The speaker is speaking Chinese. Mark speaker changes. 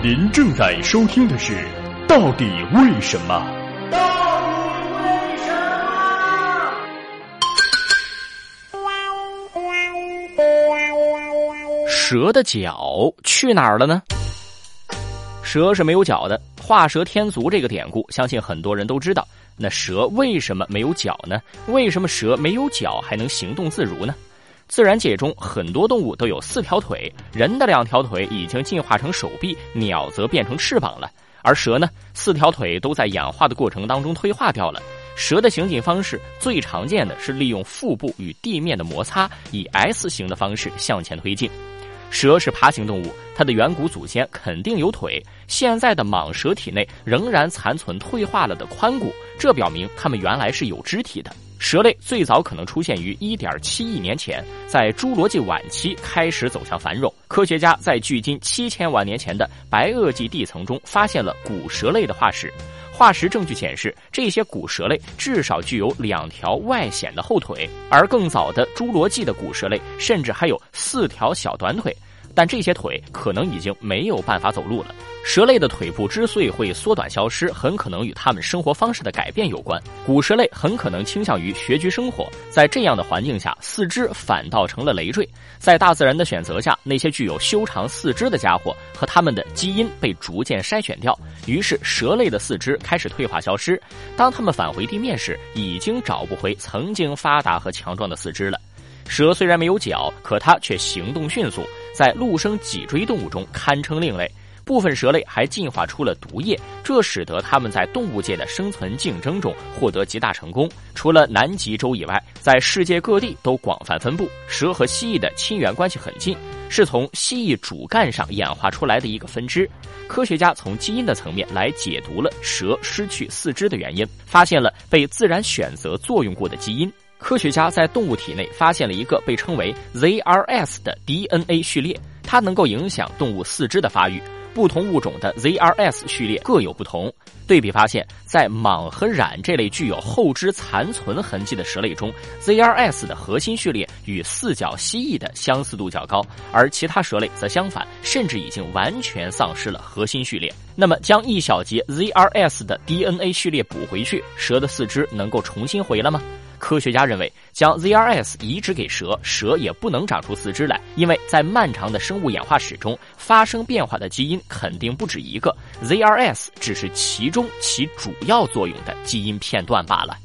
Speaker 1: 您正在收听的是《到底为什么》。
Speaker 2: 到为什么？
Speaker 3: 蛇的脚去哪儿了呢？蛇是没有脚的，“画蛇添足”这个典故，相信很多人都知道。那蛇为什么没有脚呢？为什么蛇没有脚还能行动自如呢？自然界中很多动物都有四条腿，人的两条腿已经进化成手臂，鸟则变成翅膀了。而蛇呢，四条腿都在演化的过程当中退化掉了。蛇的行进方式最常见的是利用腹部与地面的摩擦，以 S 型的方式向前推进。蛇是爬行动物，它的远古祖先肯定有腿。现在的蟒蛇体内仍然残存退化了的髋骨，这表明它们原来是有肢体的。蛇类最早可能出现于1.7亿年前，在侏罗纪晚期开始走向繁荣。科学家在距今7000万年前的白垩纪地层中发现了古蛇类的化石，化石证据显示，这些古蛇类至少具有两条外显的后腿，而更早的侏罗纪的古蛇类甚至还有四条小短腿。但这些腿可能已经没有办法走路了。蛇类的腿部之所以会缩短消失，很可能与它们生活方式的改变有关。古蛇类很可能倾向于穴居生活，在这样的环境下，四肢反倒成了累赘。在大自然的选择下，那些具有修长四肢的家伙和它们的基因被逐渐筛选掉，于是蛇类的四肢开始退化消失。当它们返回地面时，已经找不回曾经发达和强壮的四肢了。蛇虽然没有脚，可它却行动迅速，在陆生脊椎动物中堪称另类。部分蛇类还进化出了毒液，这使得它们在动物界的生存竞争中获得极大成功。除了南极洲以外，在世界各地都广泛分布。蛇和蜥蜴的亲缘关系很近，是从蜥蜴主干上演化出来的一个分支。科学家从基因的层面来解读了蛇失去四肢的原因，发现了被自然选择作用过的基因。科学家在动物体内发现了一个被称为 ZRS 的 DNA 序列，它能够影响动物四肢的发育。不同物种的 ZRS 序列各有不同。对比发现，在蟒和蚺这类具有后肢残存痕迹的蛇类中，ZRS 的核心序列与四脚蜥蜴的相似度较高，而其他蛇类则相反，甚至已经完全丧失了核心序列。那么，将一小节 ZRS 的 DNA 序列补回去，蛇的四肢能够重新回来吗？科学家认为，将 ZRS 移植给蛇，蛇也不能长出四肢来，因为在漫长的生物演化史中，发生变化的基因肯定不止一个，ZRS 只是其中起主要作用的基因片段罢了。